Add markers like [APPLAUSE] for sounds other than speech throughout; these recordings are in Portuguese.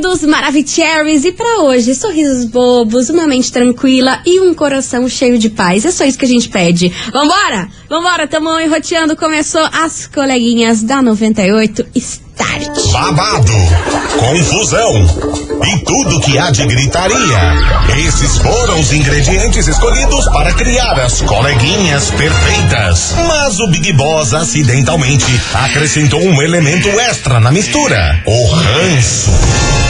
queridos Maravicheries, e para hoje, sorrisos bobos, uma mente tranquila e um coração cheio de paz. É só isso que a gente pede. Vambora? Vambora, tamo enroteando. Começou as coleguinhas da 98 Start. Babado, confusão e tudo que há de gritaria. Esses foram os ingredientes escolhidos para criar as coleguinhas perfeitas. Mas o Big Boss acidentalmente acrescentou um elemento extra na mistura: o ranço.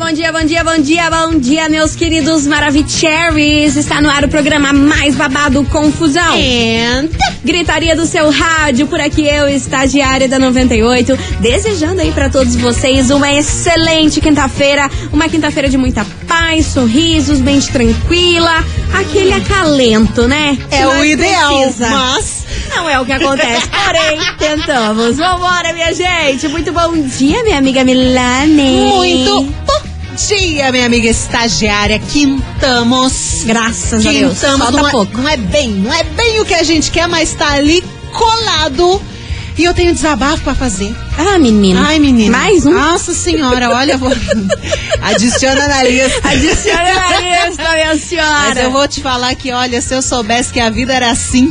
Bom dia, bom dia, bom dia, bom dia, meus queridos Maravicheries. Está no ar o programa mais babado Confusão. Gritaria do seu rádio, por aqui eu, estagiária da 98, desejando aí para todos vocês uma excelente quinta-feira, uma quinta-feira de muita paz, sorrisos, mente tranquila, aquele acalento, né? É o ideal, precisa. mas Não é o que acontece, [LAUGHS] porém, tentamos. Vambora, minha gente. Muito bom dia, minha amiga Milane. muito bom dia, minha amiga estagiária. Quintamos. Graças a Deus. Quintamos. Falta Não é, pouco. não é bem, não é bem o que a gente quer, mas tá ali colado. E eu tenho desabafo pra fazer. Ah, menina. Ai, menina. Mais um? Nossa senhora, olha, vou. [LAUGHS] Adiciona na lista. Adiciona na lista, minha senhora. Mas eu vou te falar que, olha, se eu soubesse que a vida era assim,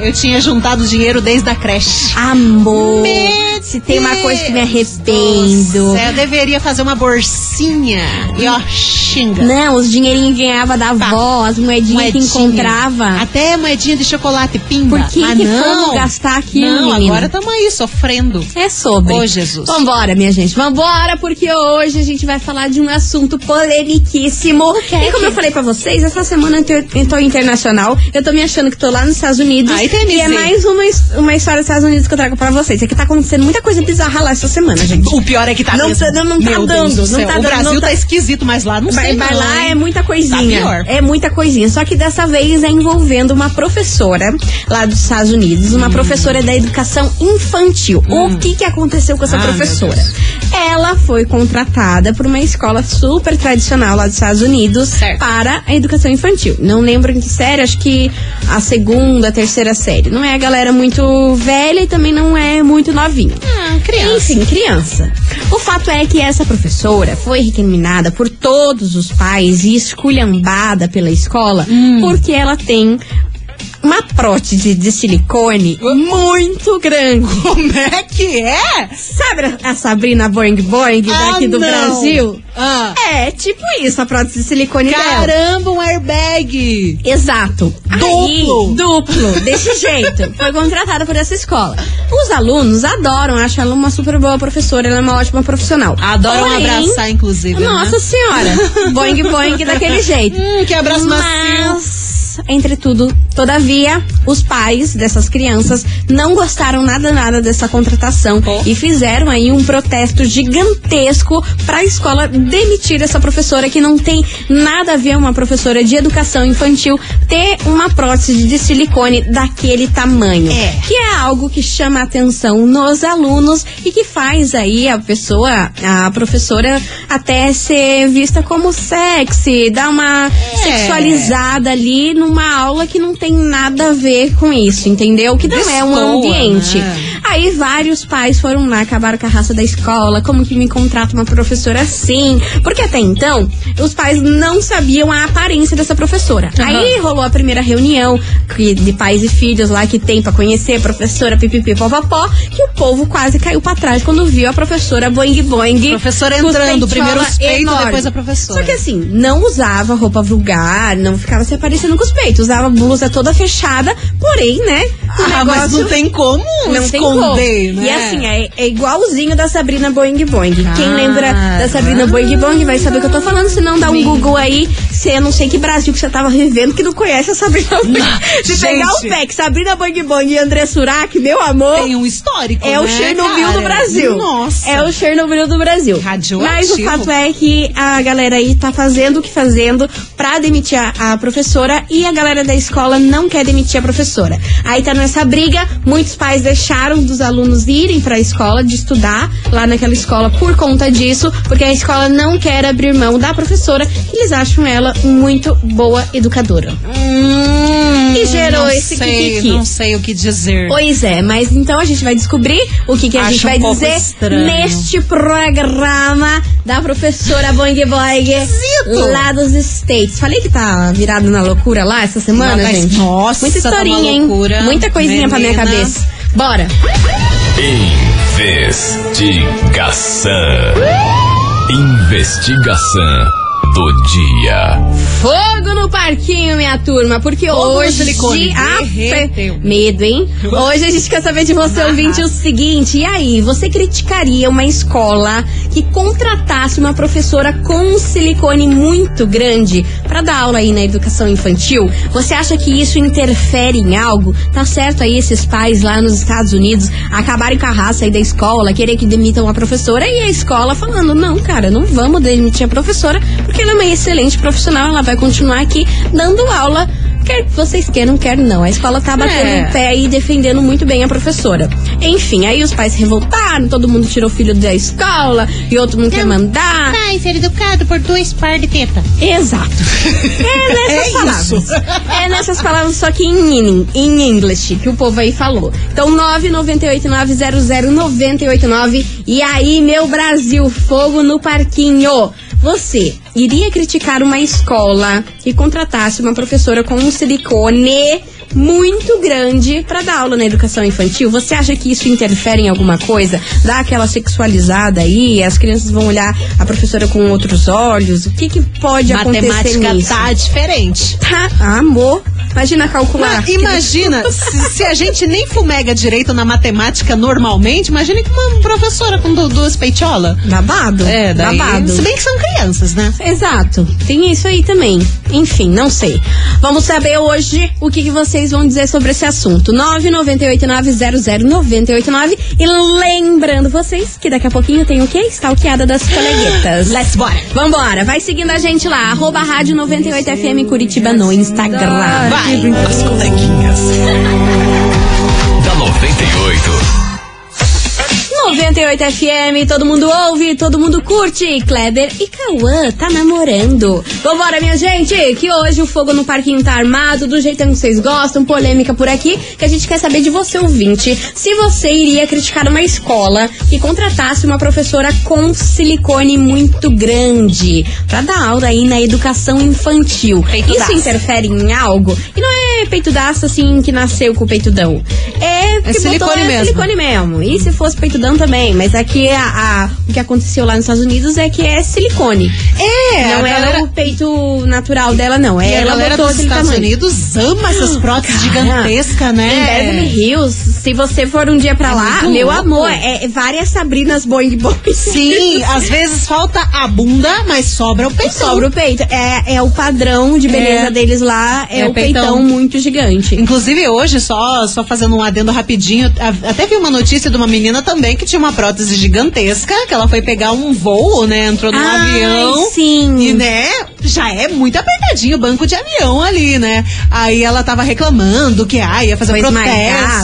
eu tinha juntado dinheiro desde a creche. Amor. Meu Se tem uma coisa que me do arrependo. céu, Eu deveria fazer uma bolsinha. E ó, xinga. Não, os dinheirinhos que ganhava da Tá. avó, as moedinhas que Moedinha. encontrava. Até moedinha de chocolate pimba. Por que Mas que não. fomos gastar aquilo, Não, menina? agora estamos aí sofrendo. É sobre. Ô, Jesus. Vambora, minha gente. Vambora, porque hoje a gente vai falar de um assunto polemiquíssimo. que é E como que- eu falei pra vocês, essa semana eu tô, internacional. Eu tô me achando que tô lá nos Estados Unidos. Ai, e é mais uma, uma história dos Estados Unidos que eu trago pra vocês. É que tá acontecendo muita coisa bizarra lá essa semana, gente. O pior é que tá Não tá- não tá dando, do não céu. tá O dando, Brasil não tá... tá- esquisito, mas lá não Vai, sei vai não, lá, hein? é muita coisinha. Tá pior. É muita coisinha. Só que dessa vez é envolvendo uma professora lá dos Estados Unidos, Hum. uma professora da educação infantil. O que que aconteceu com essa Ah, professora? Ela foi contratada por uma escola super tradicional lá dos Estados Unidos Certo. para a educação infantil. Não lembro em que série, acho que a segunda, a terceira série. Não é a galera muito velha e também não é muito novinha. Ah, criança. Enfim, criança. O fato é que essa professora foi recriminada por todos os pais e esculhambada pela escola Hum. porque ela tem uma prótese de silicone muito grande. Como é que é? Sabe a Sabrina Boing Boing daqui Ah, do não. Brasil? Ah. É, tipo isso, a prótese de silicone dela. Caramba, um airbag. Exato. Duplo. Aí, duplo, desse [LAUGHS] jeito. Foi contratada por essa escola. Os alunos adoram, acham ela uma super boa professora, ela é uma ótima profissional. Adoram Porém, abraçar, inclusive. Nossa né? senhora. [LAUGHS] boing boing daquele jeito. Hum, que abraço macio. Mas, entretudo, todavia, os pais dessas crianças não gostaram nada nada dessa contratação Oh. e fizeram aí um protesto gigantesco para a escola demitir essa professora que não tem nada a ver uma professora de educação infantil ter uma prótese de silicone daquele tamanho. É. Que é algo que chama a atenção nos alunos e que faz aí a pessoa, a professora, até ser vista como sexy, dar uma sexualizada ali numa aula que não tem nada a ver com isso, entendeu? Que não é um ambiente. né? Aí vários pais foram lá, acabaram com a raça da escola, como que me contrata uma professora assim? Porque até então, os pais não sabiam a aparência dessa professora. Aí rolou a primeira reunião que- de pais e filhos lá que tem pra conhecer a professora pipipi popopó, que o povo quase caiu pra trás quando viu a professora boing boing. Professora entrando, primeiro os peitos, depois a professora. Só que assim, não usava roupa vulgar, não ficava se aparecendo com os peitos, usava blusa toda fechada, porém, né? o Ah, mas negócio- não tem como não tem como. esconder, né? E assim, é, é igualzinho da Sabrina Boing Boing. Quem Ah. lembra da Sabrina Boing Boing vai saber o que eu tô falando, se não dá um Sim. Google aí, você, não sei que Brasil que você tava vivendo que não conhece a Sabrina Bang. Se pegar o PEC, Sabrina Bang Bang e André Surak, meu amor. Tem um histórico. É né, o Chernobyl cara? do Brasil. Nossa. É o Chernobyl do Brasil. Radioativo. Mas o fato é que a galera aí tá fazendo o que fazendo pra demitir a, a professora e a galera da escola não quer demitir a professora. Aí tá nessa briga, muitos pais deixaram dos alunos irem pra escola, de estudar lá naquela escola por conta disso, porque a escola não quer abrir mão da professora, eles acham ela muito boa educadora. Hum, E gerou não esse sei, kikiki. Não sei o que dizer. Pois é, mas então a gente vai descobrir o que, que a Acho gente vai um dizer estranho. neste programa da professora Boing Boing lá dos States. Falei que tá virado na loucura lá essa semana, Mas, gente? nossa, Muita tá uma historinha, hein? loucura, Muita coisinha pra minha menina. cabeça. Bora! Investigação. Investigação do dia. Fogo no parquinho, minha turma, porque Fogo hoje. silicone. Ah, Derreteu. medo, hein? Hoje a gente quer saber de você, [LAUGHS] ouvinte, o seguinte: e aí, você criticaria uma escola que contratasse uma professora com um silicone muito grande pra dar aula aí na educação infantil? Você acha que isso interfere em algo? Tá certo aí esses pais lá nos Estados Unidos acabarem com a raça aí da escola, querer que demitam a professora e a escola falando: não, cara, não vamos demitir a professora porque ela é uma excelente profissional, ela vai continuar aqui dando aula. Quer que vocês queiram, quer não. A escola tá batendo É. o pé e defendendo muito bem a professora. Enfim, aí os pais se revoltaram, todo mundo tirou o filho da escola e outro não quer mandar. Vai ser educado por dois par de teta. Exato. [LAUGHS] É nessas É palavras. isso. É nessas palavras, só que em, in- em English, que o povo aí falou. Então, 998900989. E aí, meu Brasil, fogo no parquinho. Você iria criticar uma escola que contratasse uma professora com um silicone muito grande pra dar aula na educação infantil? Você acha que isso interfere em alguma coisa? Dá aquela sexualizada aí? As crianças vão olhar a professora com outros olhos? O que, que pode acontecer Matemática tá diferente. Tá, amor. Imagina calcular. Mas imagina, se, se a gente nem fumega direito na matemática normalmente, imagina que uma professora com du- duas peitiolas. Babado. É, daí, Babado. se bem que são crianças, né? Exato. Tem isso aí também. Enfim, não sei. Vamos saber hoje o que, que vocês vão dizer sobre esse assunto. 998900989. E lembrando vocês que daqui a pouquinho tem o quê? Stalkeada das coleguetas. [GASPS] Let's bora. Vambora, vai seguindo a gente lá, arroba rádio 98FM Curitiba no Instagram. Vai. As coleguinhas. [LAUGHS] da 98. 98 FM, todo mundo ouve, todo mundo curte. Kleber e Cauã tá namorando. Vambora, minha gente, que hoje o fogo no parquinho tá armado, do jeitão que vocês gostam, polêmica por aqui, que a gente quer saber de você, ouvinte, se você iria criticar uma escola que contratasse uma professora com silicone muito grande pra dar aula aí na educação infantil. Peitudaço. Isso interfere em algo? E não é peitudaço assim que nasceu com o peitudão. É, botou- silicone é mesmo. silicone mesmo. E se fosse peitudão também, mas aqui a, a- o que aconteceu lá nos Estados Unidos é que é silicone. É, não a é galera- o peito natural dela, não. É E a ela galera botou dos Estados tamanho. Unidos ama essas próteses gigantescas, Em né? Beverly Hills, se você for um dia pra É lá, meu louco. amor, é, é várias Sabrinas Boing Boing. Sim, às vezes falta a bunda, mas sobra o peito. Sobra o peito. É, é o padrão de beleza É. deles lá, é, É o peitão. peitão. muito gigante. Inclusive hoje, só, só fazendo um adendo rapidinho, a- até vi uma notícia de uma menina também que tinha uma prótese gigantesca, que ela foi pegar um voo, né? Entrou num Ai, avião. sim. E, né, já é muito apertadinho o banco de avião ali, né? Aí ela tava reclamando que, ah, ia fazer Foi protesto,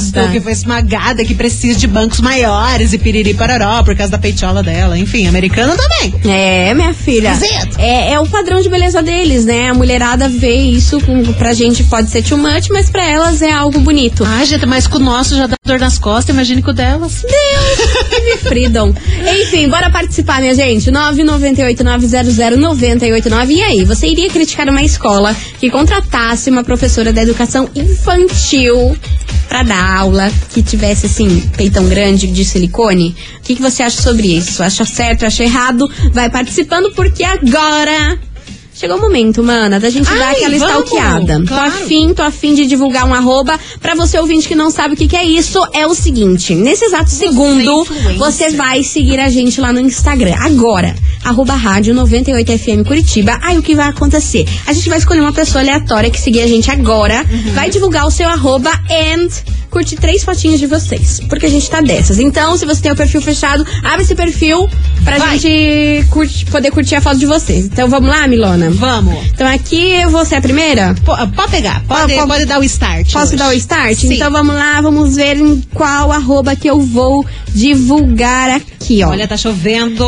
esmagada. que foi esmagada, que precisa de bancos maiores e piriri pararó por causa da peitiola dela. Enfim, americana também. É, minha filha. Exato. É, é o padrão de beleza deles, né? A mulherada vê isso, com, pra gente pode ser too much, mas pra elas é algo bonito. Ah, gente, mas com o nosso já dá dor nas costas, imagine com o delas. Deus, Freedom. Enfim, bora participar, minha gente. 998-900-989. E aí, você iria criticar uma escola que contratasse uma professora da educação infantil pra dar aula, que tivesse, assim, peitão grande de silicone? O que, que você acha sobre isso? Acha certo, acha errado? Vai participando, porque agora chegou o momento, mana, da gente dar Ai, aquela vamos, stalkeada. claro. Tô afim, tô afim de divulgar um arroba. Pra você ouvinte que não sabe o que, que é isso, é o seguinte: nesse exato segundo, influencer. você vai seguir a gente lá no Instagram. Agora, arroba rádio 98FM Curitiba. Aí o que vai acontecer? A gente vai escolher uma pessoa aleatória que seguir a gente agora, Uhum. vai divulgar o seu arroba and curtir três fotinhas de vocês. Porque a gente tá dessas. Então, se você tem o perfil fechado, abre esse perfil pra Vai. gente curti- poder curtir a foto de vocês. Então vamos lá, Milona? Vamos. Então aqui você é a primeira? Pô, Pode pegar, pode, Pode- pode dar o start. Posso hoje. dar o start? Sim. Então vamos lá, vamos ver em qual arroba que eu vou divulgar aqui, ó. Olha, tá chovendo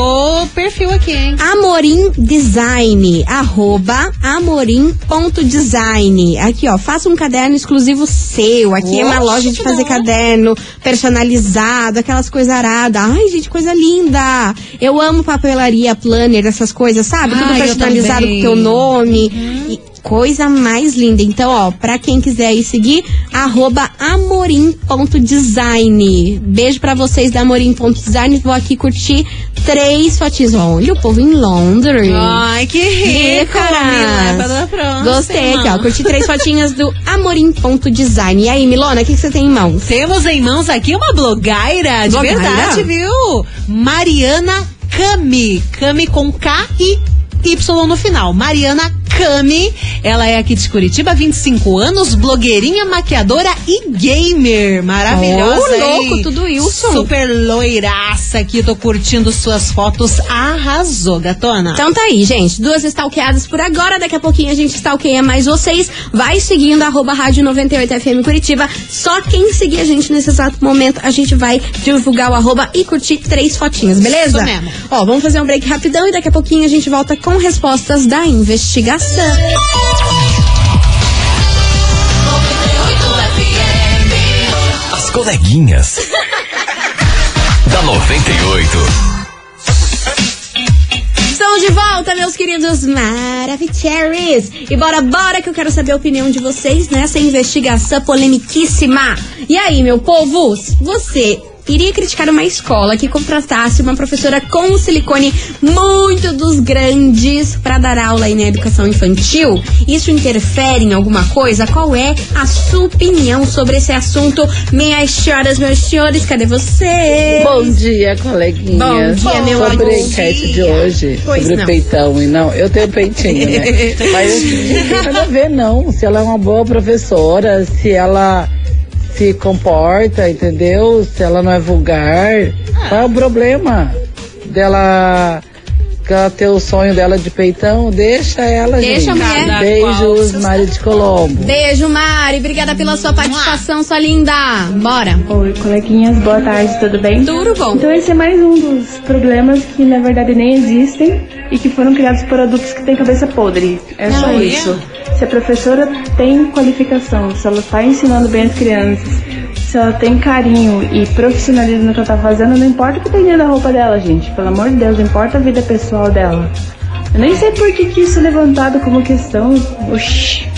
perfil aqui, hein? Amorim Design, arroba amorim.design. Aqui, ó, faça um caderno exclusivo seu. Aqui é uma Oxe, loja de fazer caderno personalizado, aquelas coisas aradas. Ai, gente, coisa linda. Eu amo papelaria, planner, essas coisas, sabe? Tudo Ai, personalizado com teu nome. E coisa mais linda. Então, ó, pra quem quiser aí seguir, arroba amorim.design. Beijo pra vocês da amorim.design. Vou aqui curtir três fotinhos. Olha, o povo em Londres. Ai, que rico, próxima. Gostei aqui, ó. Curti três fotinhas do amorim.design. E aí, Milona, o que, que você tem em mãos? Temos em mãos aqui uma blogueira, de Blogueira? verdade, viu? Mariana Cami. Cami com K e Y no final. Mariana Cami. Ela é aqui de Curitiba, 25 anos, blogueirinha, maquiadora e gamer. Maravilhosa, hein? louco, tudo isso. Super loiraça aqui, tô curtindo suas fotos. Arrasou, gatona. Então tá aí, gente. Duas stalkeadas por agora. Daqui a pouquinho a gente stalkeia mais vocês. Vai seguindo arroba rádio 98FM Curitiba. Só quem seguir a gente nesse exato momento, a gente vai divulgar o arroba e curtir três fotinhas, beleza? Isso mesmo. Ó, vamos fazer um break rapidão e daqui a pouquinho a gente volta com respostas da investigação. As coleguinhas. da 98. Estamos de volta, meus queridos Maravicheries. E bora, bora que eu quero saber a opinião de vocês nessa investigação polemiquíssima. E aí, meu povo, você iria criticar uma escola que contratasse uma professora com silicone muito dos grandes para dar aula aí na educação infantil? Isso interfere em alguma coisa? Qual é a sua opinião sobre esse assunto? Minhas senhoras, meus senhores, cadê você? Bom dia, coleguinhas. Bom dia, meu Sobre amor. a enquete de hoje, Pois sobre não. o peitão e não, eu tenho peitinho, né? [LAUGHS] Mas assim, não tem nada a ver, não. Se ela é uma boa professora, se ela se comporta, entendeu? Se ela não é vulgar, qual é o problema dela que ela ter o sonho dela de peitão? Deixa ela, Deixa a gente. mulher. Cada qual Beijos, Mari de Colombo. Beijo, Mari. Obrigada pela sua participação, sua linda. Bora. Oi, coleguinhas, boa tarde, tudo bem? Tudo bom. Então esse é mais um dos problemas que na verdade nem existem e que foram criados por adultos que têm cabeça podre. É só Não, é? isso. Se a professora tem qualificação, se ela está ensinando bem as crianças, se ela tem carinho e profissionalismo no que ela tá fazendo, não importa o que tem dentro da roupa dela, gente. Pelo amor de Deus, importa a vida pessoal dela. Eu nem sei por que, que isso é levantado como questão. Oxi.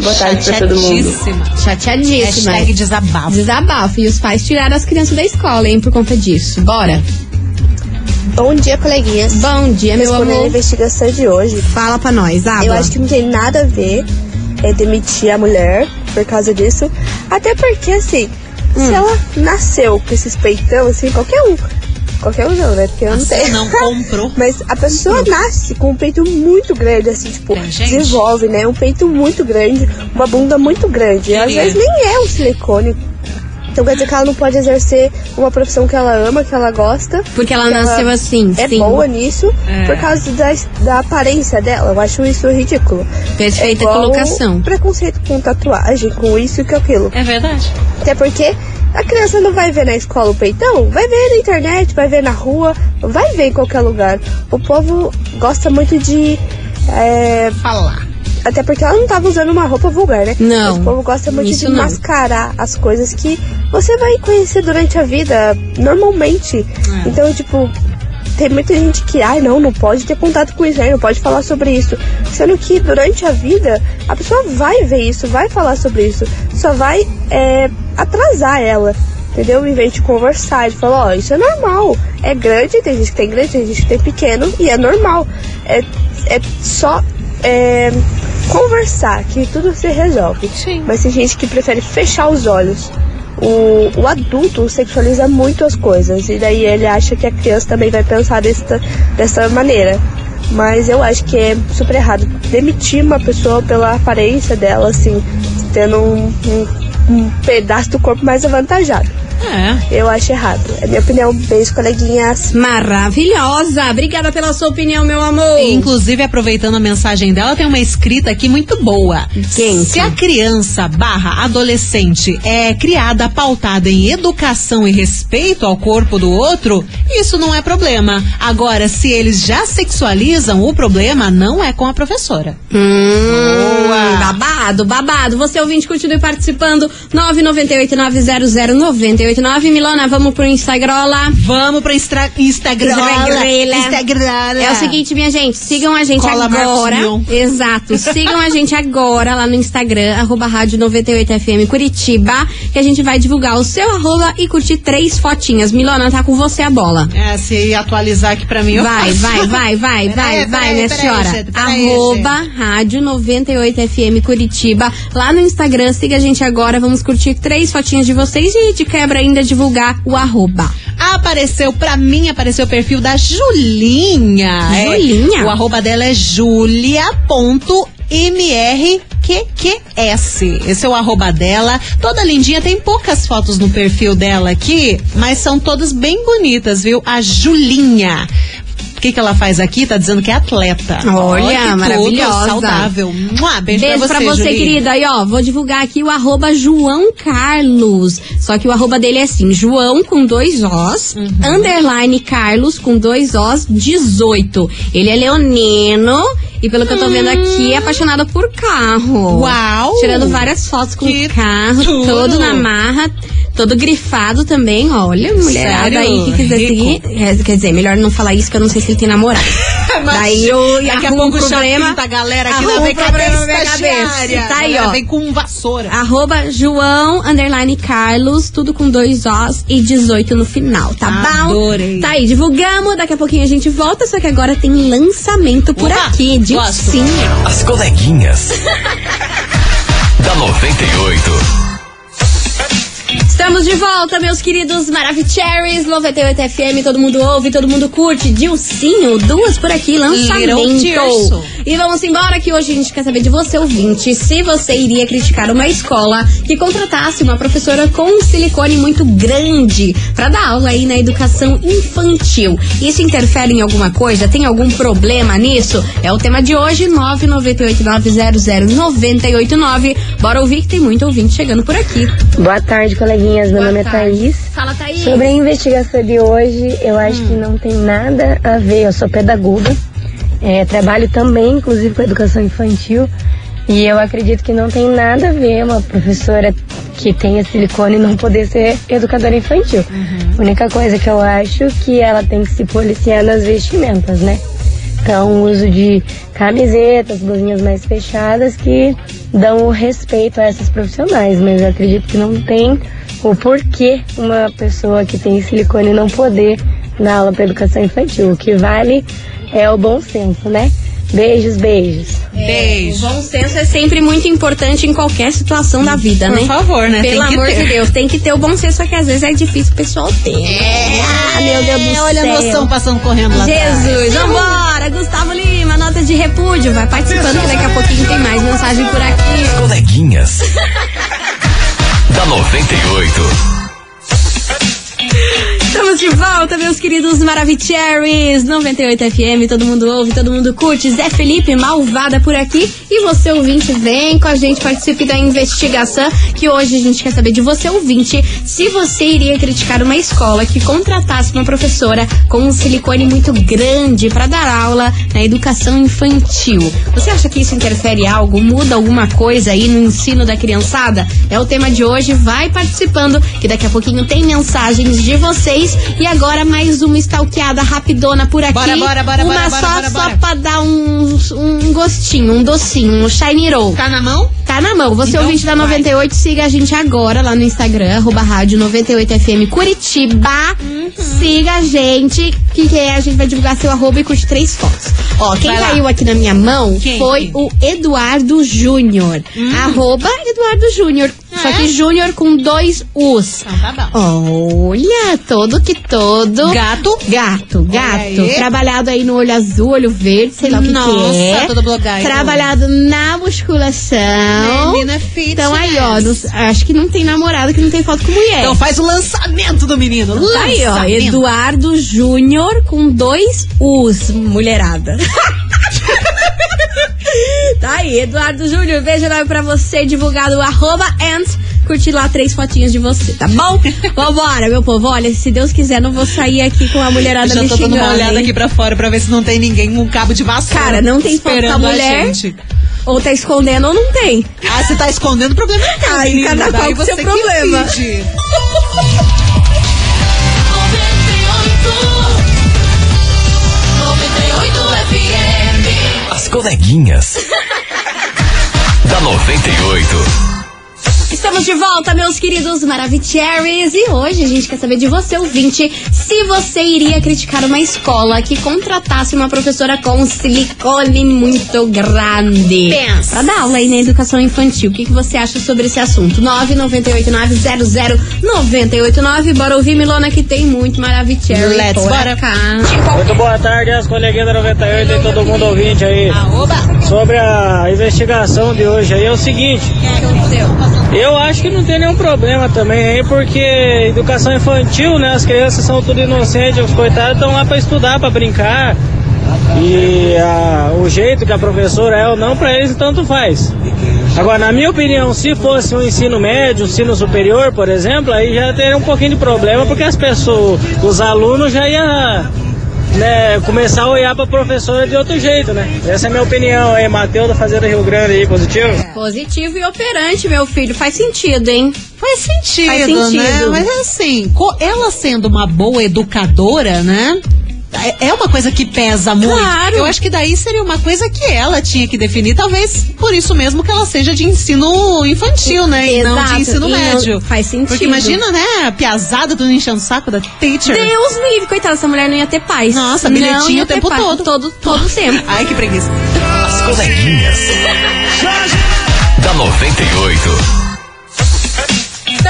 Boa tarde pra todo mundo. Chateadíssima. Hashtag desabafo. Desabafo. E os pais tiraram as crianças da escola, hein, por conta disso. Bora. Bom dia, coleguinhas. Bom dia, meu Respondendo a amor. investigação de hoje, Fala pra nós, Aba. eu acho que não tem nada a ver é, demitir a mulher por causa disso. Até porque, assim, Hum. se ela nasceu com esses peitão, assim, qualquer um. Qualquer um não, né? Porque eu não Você tenho. não comprou. [LAUGHS] Mas a pessoa nasce com um peito muito grande, assim, tipo, Tem gente? desenvolve, né? Um peito muito grande, uma bunda muito grande. E às vezes nem é um silicone. Então quer dizer que ela não pode exercer uma profissão que ela ama, que ela gosta. Porque ela nasceu assim, É sim. boa nisso É. por causa da, da aparência dela. Eu acho isso ridículo. Perfeita é colocação. Preconceito com tatuagem, com isso e com aquilo. É verdade. Até porque a criança não vai ver na escola o peitão, vai ver na internet, vai ver na rua, vai ver em qualquer lugar. O povo gosta muito de. é, Falar. Até porque ela não tava usando uma roupa vulgar, né? Não, Mas o povo gosta muito de não. mascarar as coisas que você vai conhecer durante a vida, normalmente. É. Então, tipo, tem muita gente que, ai, não, não pode ter contato com isso, aí não pode falar sobre isso. Sendo que durante a vida, a pessoa vai ver isso, vai falar sobre isso. Só vai é, atrasar ela. entendeu? Em vez de conversar, de falar, ó, isso é normal. É grande, tem gente que tem grande, tem gente que tem pequeno, e é normal. É, é só é, conversar que tudo se resolve. Sim. Mas tem gente que prefere fechar os olhos. O, o adulto sexualiza muito as coisas, e daí ele acha que a criança também vai pensar desta, dessa maneira. Mas eu acho que é super errado demitir uma pessoa pela aparência dela, assim, tendo um, um, um pedaço do corpo mais avantajado. É. Eu acho errado. É minha opinião. Beijo, coleguinhas. Maravilhosa. Obrigada pela sua opinião, meu amor. Inclusive, aproveitando a mensagem dela, tem uma escrita aqui muito boa. Quente. Se a criança barra adolescente é criada pautada em educação e respeito ao corpo do outro, isso não é problema. Agora, se eles já sexualizam, o problema não é com a professora. Hum, Boa. babado, babado. Você ouvinte, continue participando. 998-900-989. Milona, vamos pro Instagram lá. Vamos pra Instra Instagram. Instagram. Instagram. É o seguinte, minha gente, sigam a gente Cola agora. Martinho. Exato. Sigam a gente agora lá no Instagram, arroba rádio 98FM Curitiba, que a gente vai divulgar o seu arroba e curtir três fotinhas. Milona, tá com você a bola. É, se atualizar aqui pra mim, eu Vai, faço. vai, vai, vai, [LAUGHS] vai, Peraí, vai, minha peraí, senhora. Arroba Rádio 98FM Curitiba. Lá no Instagram, siga a gente agora. Vamos curtir três fotinhas de vocês e de quebra ainda divulgar o arroba. Apareceu, pra mim, apareceu o perfil da Julinha. É, Julinha? o arroba dela é julia.mrqqs. Esse é o arroba dela. Toda lindinha, tem poucas fotos no perfil dela aqui, mas são todas bem bonitas, viu? A Julinha. O que, que ela faz aqui? Tá dizendo que é atleta. Olha, tudo, maravilhosa. saudável. Mua, beijo, Beijo pra você, Julinha. querida. E ó, vou divulgar aqui o arroba João Carlos. Só que o arroba dele é assim, João com dois Os, Uhum. underline Carlos com dois Os, 18. Ele é leonino e pelo que eu tô vendo aqui, é apaixonado por carro. Uau! Tirando várias fotos com o carro, tudo! todo na marra, todo grifado também. Olha, mulherada Sério? aí que quiser Rico. seguir. É, quer dizer, melhor não falar isso, que eu não sei se ele tem namorado. [LAUGHS] Mas Daí eu daqui a pouco um problema. a galera aqui um com a problema na minha cabeça. Tá aí, ó. Vem com vassoura. Arroba João, underline Carlos, tudo com dois Os e 18 no final, tá Adorei. bom? Tá aí, divulgamos, daqui a pouquinho a gente volta, só que agora tem lançamento por Opa, aqui, de gosto. sim. As coleguinhas. [LAUGHS] da 98. Estamos de volta, meus queridos Maravicheries, 98 FM, todo mundo ouve, todo mundo curte. Dilcinho, duas por aqui, lançamento. E vamos embora que hoje a gente quer saber de você, ouvinte, se você iria criticar uma escola que contratasse uma professora com um silicone muito grande pra dar aula aí na educação infantil. Isso interfere em alguma coisa? Tem algum problema nisso? É o tema de hoje, 998900989. Bora ouvir que tem muito ouvinte chegando por aqui. Boa tarde, coleguinhas. Meu Boa nome tarde. é Thaís. Fala, Thaís. Sobre a investigação de hoje, eu acho que não tem nada a ver. Eu sou pedagoga, é, trabalho também, inclusive, com educação infantil. E eu acredito que não tem nada a ver uma professora que tenha silicone não poder ser educadora infantil. A única coisa que eu acho que ela tem que se policiar nas vestimentas, né? Então, o uso de camisetas, blusinhas mais fechadas que dão o respeito a essas profissionais, mas eu acredito que não tem o porquê uma pessoa que tem silicone não poder dar aula para educação infantil. O que vale é o bom senso, né? Beijos, beijos. Beijo. O bom senso é sempre muito importante em qualquer situação da vida, Por né? favor, né? Pelo amor ter. de Deus, tem que ter o bom senso, só que às vezes é difícil o pessoal ter. É, ah, meu Deus do Olha céu. a noção passando correndo lá atrás. Jesus, vambora! Gustavo Lima, nota de repúdio. Vai participando que daqui a pouquinho tem mais mensagem por aqui. Coleguinhas. [LAUGHS] da 98. Estamos de volta, meus queridos Maravicheries 98 FM, todo mundo ouve, todo mundo curte. Zé Felipe, malvada por aqui. E você, ouvinte, vem com a gente, participe da investigação. Que hoje a gente quer saber de você, ouvinte, se você iria criticar uma escola que contratasse uma professora com um silicone muito grande para dar aula na educação infantil. Você acha que isso interfere algo? Muda alguma coisa aí no ensino da criançada? É o tema de hoje. Vai participando, que daqui a pouquinho tem mensagens de vocês. E agora mais uma stalkeada rapidona por aqui. Bora, bora, bora, Uma bora, só, bora, bora, só bora. pra dar um, um gostinho, um docinho, um shiny roll. Tá na mão? Tá na mão. Você Então ouvinte da vai. 98, siga a gente agora lá no Instagram, arroba rádio 98FM Curitiba. Uhum. Siga a gente, que, que a gente vai divulgar seu arroba e curte três fotos. Ó, quem Vai lá. caiu aqui na minha mão Quem? foi o Eduardo Júnior. Arroba Eduardo Júnior. Só é? que Júnior com dois U's. Então tá bom. Olha, todo que todo. Gato? Gato, gato. aí. Trabalhado aí no olho azul, olho verde, sei lá o que, Nossa, que é. todo. Trabalhado na musculação. Menina fit. Então aí, ó, nos- acho que não tem namorado que não tem foto com mulher. Então faz o lançamento do menino. Tá aí, ó, Lançamento. Eduardo Júnior com dois U's, mulherada. [LAUGHS] tá aí, Eduardo Júnior, beijo enorme pra você, divulgado arroba and curtir lá três fotinhas de você, tá bom? [LAUGHS] Vambora, meu povo, olha, se Deus quiser, não vou sair aqui com a mulherada Já me tô dando uma olhada hein? aqui pra fora pra ver se não tem ninguém com um cabo de vassoura. Cara, não tem foto com a mulher. Ou tá escondendo ou não tem. Ah, você tá escondendo o problema é teu, Aí, menino. cada qual com seu problema. [LAUGHS] coleguinhas. [LAUGHS] da 98. Estamos de volta, meus queridos Maravicheries. E hoje a gente quer saber de você, ouvinte, se você iria criticar uma escola que contratasse uma professora com silicone muito grande. Pensa. Pra dar aula aí na educação infantil. O que, que você acha sobre esse assunto? 998900989. Bora ouvir, Milona, que tem muito Maravicherry. Let's bora. cá. Muito boa tarde, as coleguinhas da 98 e todo mundo ouvinte aí. Oba! Sobre a investigação de hoje aí é o seguinte, O que aconteceu? Eu acho que não tem nenhum problema também aí, porque educação infantil, né, as crianças são tudo inocentes, os coitados estão lá para estudar, para brincar. E a- o jeito que a professora é ou não, para eles tanto faz. Agora, na minha opinião, se fosse um ensino médio, um ensino superior, por exemplo, aí já teria um pouquinho de problema, porque as pessoas, os alunos já iam né, começar a olhar pra professora de outro jeito, né? Essa é a minha opinião aí, Matheus da Fazenda Rio Grande aí, positivo? Positivo e operante, meu filho. Faz sentido, hein? Faz sentido, Faz né? sentido. Mas assim, co- ela sendo uma boa educadora, né? É é uma coisa que pesa muito. Claro. Eu acho que daí seria uma coisa que ela tinha que definir, talvez por isso mesmo que ela seja de ensino infantil, né? E não Exato, de ensino e não- médio. faz sentido. Porque imagina, né, a piazada do enchendo saco da teacher. Deus me livre, coitada, essa mulher não ia ter paz. Nossa, bilhetinho o tempo paz, todo. Todo, todo o tempo. Ai, que preguiça. As coleguinhas. da 98.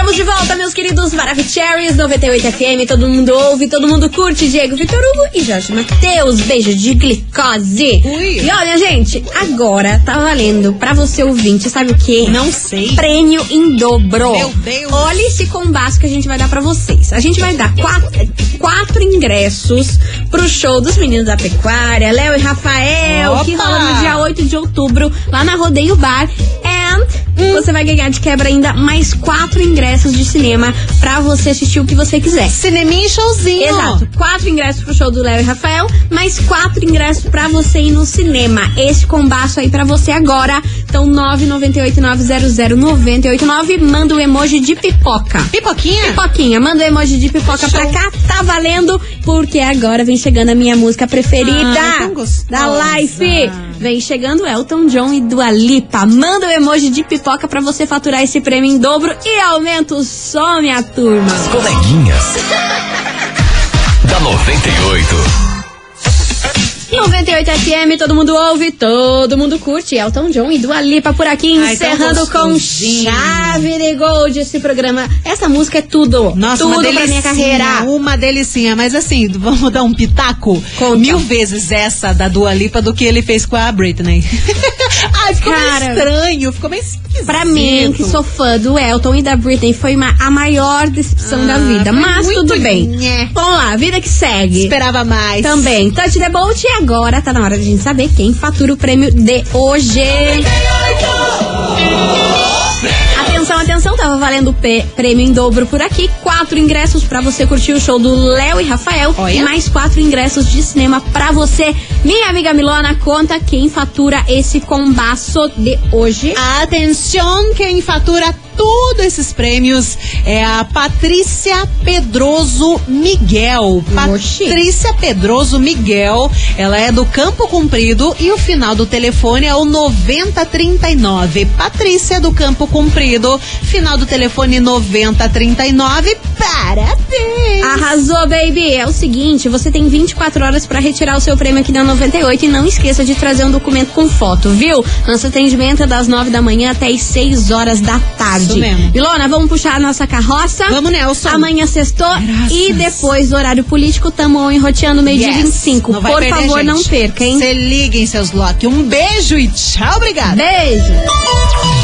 Estamos de volta, meus queridos Maravicheries 98 FM. Todo mundo ouve, todo mundo curte. Diego Vitor Hugo e Jorge Matheus. Beijo de glicose. Ui. E olha, gente, agora tá valendo pra você ouvinte, sabe o quê? Não sei. Prêmio em dobro. Meu Deus. Olha esse combaço que a gente vai dar pra vocês. A gente vai dar quatro, quatro ingressos pro show dos meninos da pecuária, Léo e Rafael, Opa. que rola no dia 8 de outubro, lá na Rodeio Bar. And você vai ganhar de quebra ainda mais quatro ingressos de cinema pra você assistir o que você quiser. Cineminha e showzinho. Exato. Quatro ingressos pro show do Léo e Rafael, mais quatro ingressos pra você ir no cinema. Esse combaço aí pra você agora. Então, 998900989. Manda o emoji de pipoca. Pipoquinha? Pipoquinha, manda o emoji de pipoca pra cá, tá valendo, porque agora vem chegando a minha música preferida Ai, tão gostosa. da Life. Vem chegando Elton John e Dua Lipa. Manda o emoji de pipoca pra você faturar esse prêmio em dobro e aumenta o som, minha turma. As coleguinhas. [LAUGHS] da 98. 98 FM, todo mundo ouve, todo mundo curte. Elton John e Dua Lipa por aqui, Ai, encerrando com chave de gold esse programa. Essa música é tudo. Nossa, tudo uma pra delicinha, minha carreira. Uma delicinha, mas assim, vamos dar um pitaco? Conta. Mil vezes essa da Dua Lipa do que ele fez com a Britney. [LAUGHS] Ai, ficou Cara. meio estranho, ficou meio esquisito. Pra mim, que sou fã do Elton e da Britney, foi uma- a maior decepção Ah, da vida. Mas tudo bem. Vamos lá, vida que segue. Esperava mais. Também, Touch the Bolt. E agora tá na hora de a gente saber quem fatura o prêmio de hoje. Atenção, atenção, tava valendo P- prêmio em dobro por aqui. Quatro ingressos pra você curtir o show do Léo e Rafael. Olha. E mais quatro ingressos de cinema pra você. Minha amiga Milona, conta quem fatura esse combaço de hoje. Atenção, quem fatura tudo esses prêmios é a Patrícia Pedroso Miguel. Oxi. Patrícia Pedroso Miguel. Ela é do Campo Comprido e o final do telefone é o 9039. Patrícia do Campo Comprido, final do telefone 9039. Parabéns! Arrasou, baby! É o seguinte, você tem 24 horas pra retirar o seu prêmio aqui na 98 e não esqueça de trazer um documento com foto, viu? Nosso atendimento é das 9 da manhã até as 6 horas da tarde. Isso mesmo. Ilona, vamos puxar a nossa carroça? Vamos, Nelson. Amanhã sextou e depois do horário político tamo enroteando meio dia Yes. 25. Não Por favor, gente. não perca, hein? Se liguem, seus Loki. Um beijo e tchau, obrigada. Beijo!